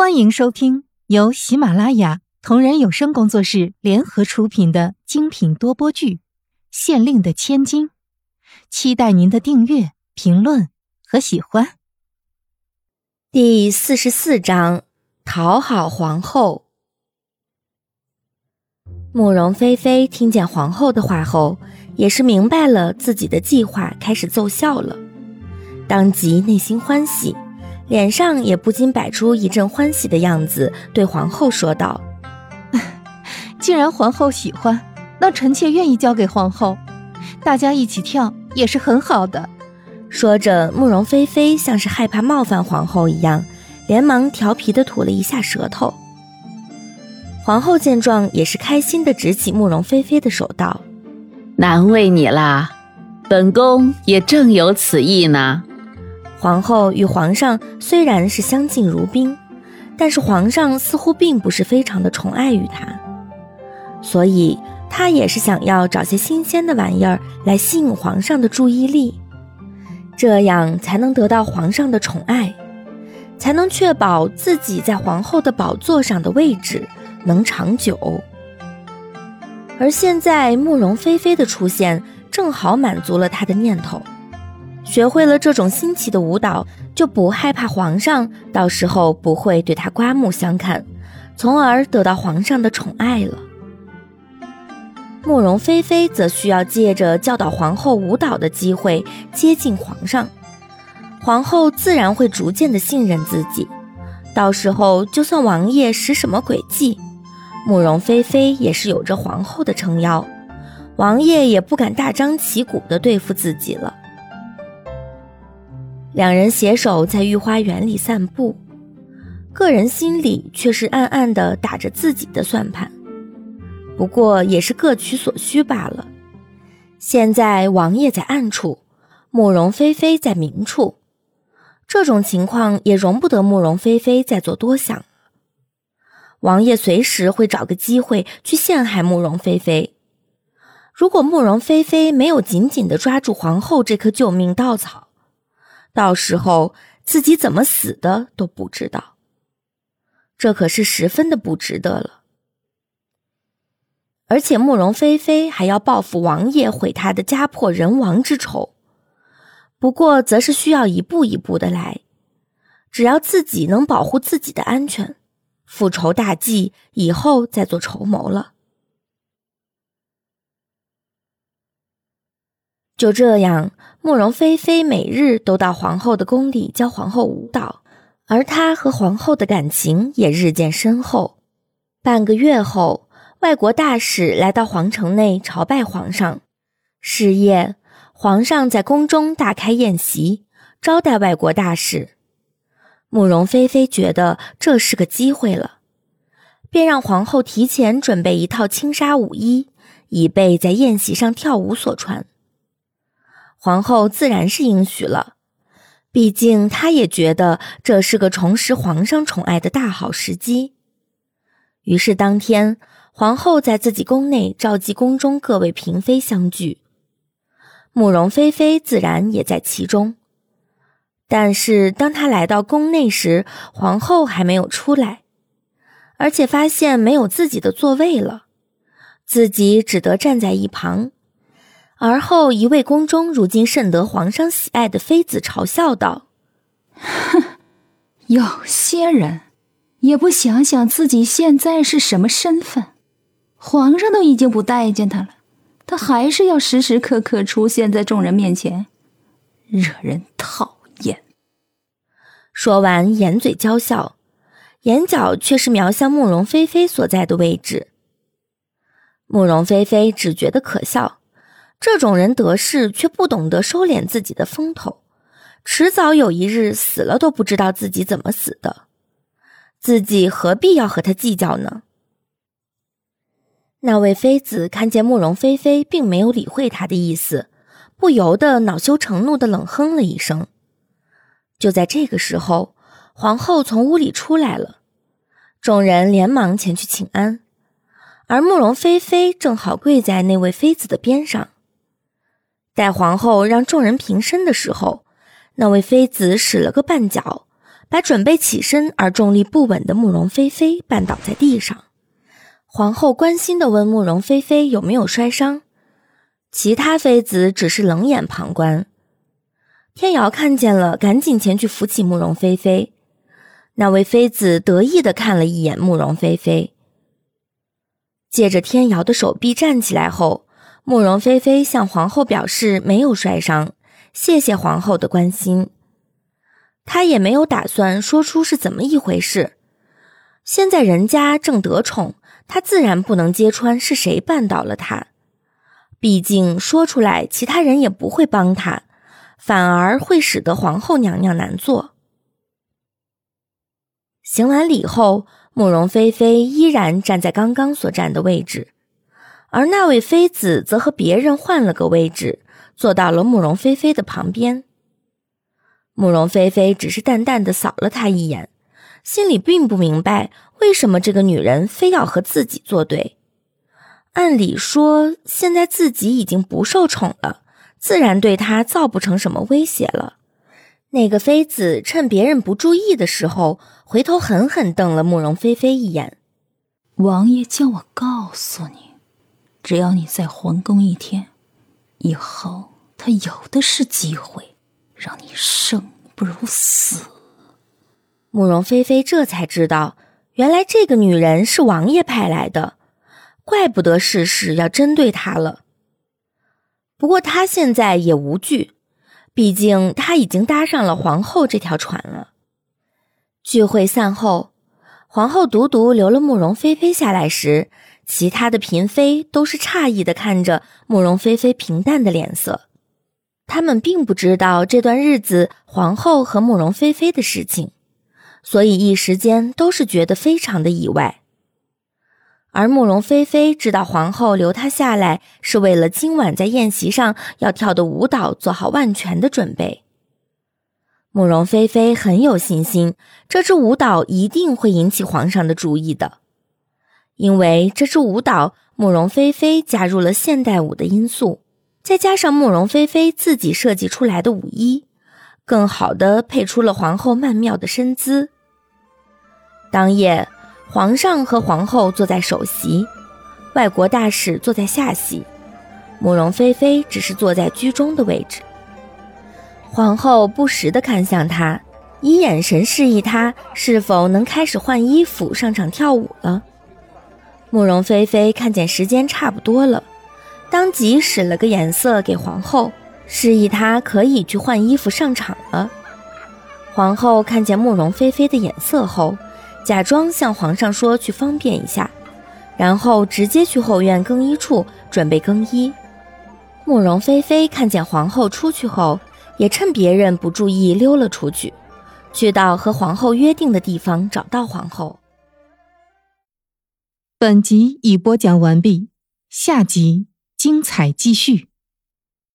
欢迎收听由喜马拉雅同人有声工作室联合出品的精品多播剧《县令的千金》，期待您的订阅、评论和喜欢。第四十四章：讨好皇后。慕容菲菲听见皇后的话后，也是明白了自己的计划开始奏效了，当即内心欢喜。脸上也不禁摆出一阵欢喜的样子，对皇后说道：“ 既然皇后喜欢，那臣妾愿意交给皇后，大家一起跳也是很好的。”说着，慕容菲菲像是害怕冒犯皇后一样，连忙调皮的吐了一下舌头。皇后见状，也是开心的执起慕容菲菲的手道：“难为你啦，本宫也正有此意呢。”皇后与皇上虽然是相敬如宾，但是皇上似乎并不是非常的宠爱于她，所以她也是想要找些新鲜的玩意儿来吸引皇上的注意力，这样才能得到皇上的宠爱，才能确保自己在皇后的宝座上的位置能长久。而现在慕容菲菲的出现，正好满足了她的念头。学会了这种新奇的舞蹈，就不害怕皇上到时候不会对他刮目相看，从而得到皇上的宠爱了。慕容菲菲则需要借着教导皇后舞蹈的机会接近皇上，皇后自然会逐渐的信任自己，到时候就算王爷使什么诡计，慕容菲菲也是有着皇后的撑腰，王爷也不敢大张旗鼓的对付自己了。两人携手在御花园里散步，个人心里却是暗暗的打着自己的算盘。不过也是各取所需罢了。现在王爷在暗处，慕容菲菲在明处，这种情况也容不得慕容菲菲再做多想。王爷随时会找个机会去陷害慕容菲菲。如果慕容菲菲没有紧紧的抓住皇后这颗救命稻草，到时候自己怎么死的都不知道，这可是十分的不值得了。而且慕容菲菲还要报复王爷毁她的家破人亡之仇，不过则是需要一步一步的来，只要自己能保护自己的安全，复仇大计以后再做筹谋了。就这样。慕容菲菲每日都到皇后的宫里教皇后舞蹈，而她和皇后的感情也日渐深厚。半个月后，外国大使来到皇城内朝拜皇上。是夜，皇上在宫中大开宴席，招待外国大使。慕容菲菲觉得这是个机会了，便让皇后提前准备一套轻纱舞衣，以备在宴席上跳舞所穿。皇后自然是应许了，毕竟她也觉得这是个重拾皇上宠爱的大好时机。于是当天，皇后在自己宫内召集宫中各位嫔妃相聚，慕容菲菲自然也在其中。但是当她来到宫内时，皇后还没有出来，而且发现没有自己的座位了，自己只得站在一旁。而后，一位宫中如今甚得皇上喜爱的妃子嘲笑道：“哼，有些人也不想想自己现在是什么身份，皇上都已经不待见他了，他还是要时时刻刻出现在众人面前，惹人讨厌。”说完，掩嘴娇笑，眼角却是瞄向慕容菲菲所在的位置。慕容菲菲只觉得可笑。这种人得势却不懂得收敛自己的风头，迟早有一日死了都不知道自己怎么死的，自己何必要和他计较呢？那位妃子看见慕容菲菲并没有理会他的意思，不由得恼羞成怒的冷哼了一声。就在这个时候，皇后从屋里出来了，众人连忙前去请安，而慕容菲菲正好跪在那位妃子的边上。待皇后让众人平身的时候，那位妃子使了个绊脚，把准备起身而重力不稳的慕容菲菲绊倒在地上。皇后关心地问慕容菲菲有没有摔伤，其他妃子只是冷眼旁观。天瑶看见了，赶紧前去扶起慕容菲菲。那位妃子得意地看了一眼慕容菲菲，借着天瑶的手臂站起来后，慕容菲菲向皇后表示没有摔伤，谢谢皇后的关心。她也没有打算说出是怎么一回事。现在人家正得宠。他自然不能揭穿是谁绊倒了他，毕竟说出来，其他人也不会帮他，反而会使得皇后娘娘难做。行完礼后，慕容菲菲依然站在刚刚所站的位置，而那位妃子则和别人换了个位置，坐到了慕容菲菲的旁边。慕容菲菲只是淡淡的扫了他一眼。心里并不明白为什么这个女人非要和自己作对。按理说，现在自己已经不受宠了，自然对她造不成什么威胁了。那个妃子趁别人不注意的时候，回头狠狠瞪了慕容菲菲一眼。王爷叫我告诉你，只要你在皇宫一天，以后他有的是机会，让你生不如死。慕容菲菲这才知道，原来这个女人是王爷派来的，怪不得事事要针对她了。不过她现在也无惧，毕竟她已经搭上了皇后这条船了。聚会散后，皇后独独留了慕容菲菲下来时，其他的嫔妃都是诧异的看着慕容菲菲平淡的脸色，他们并不知道这段日子皇后和慕容菲菲的事情。所以一时间都是觉得非常的意外，而慕容菲菲知道皇后留她下来是为了今晚在宴席上要跳的舞蹈做好万全的准备。慕容菲菲很有信心，这支舞蹈一定会引起皇上的注意的，因为这支舞蹈慕容菲菲加入了现代舞的因素，再加上慕容菲菲自己设计出来的舞衣。更好的配出了皇后曼妙的身姿。当夜，皇上和皇后坐在首席，外国大使坐在下席，慕容菲菲只是坐在居中的位置。皇后不时地看向他，以眼神示意他是否能开始换衣服上场跳舞了。慕容菲菲看见时间差不多了，当即使了个眼色给皇后。示意她可以去换衣服上场了。皇后看见慕容菲菲的眼色后，假装向皇上说去方便一下，然后直接去后院更衣处准备更衣。慕容菲菲看见皇后出去后，也趁别人不注意溜了出去，去到和皇后约定的地方找到皇后。本集已播讲完毕，下集精彩继续。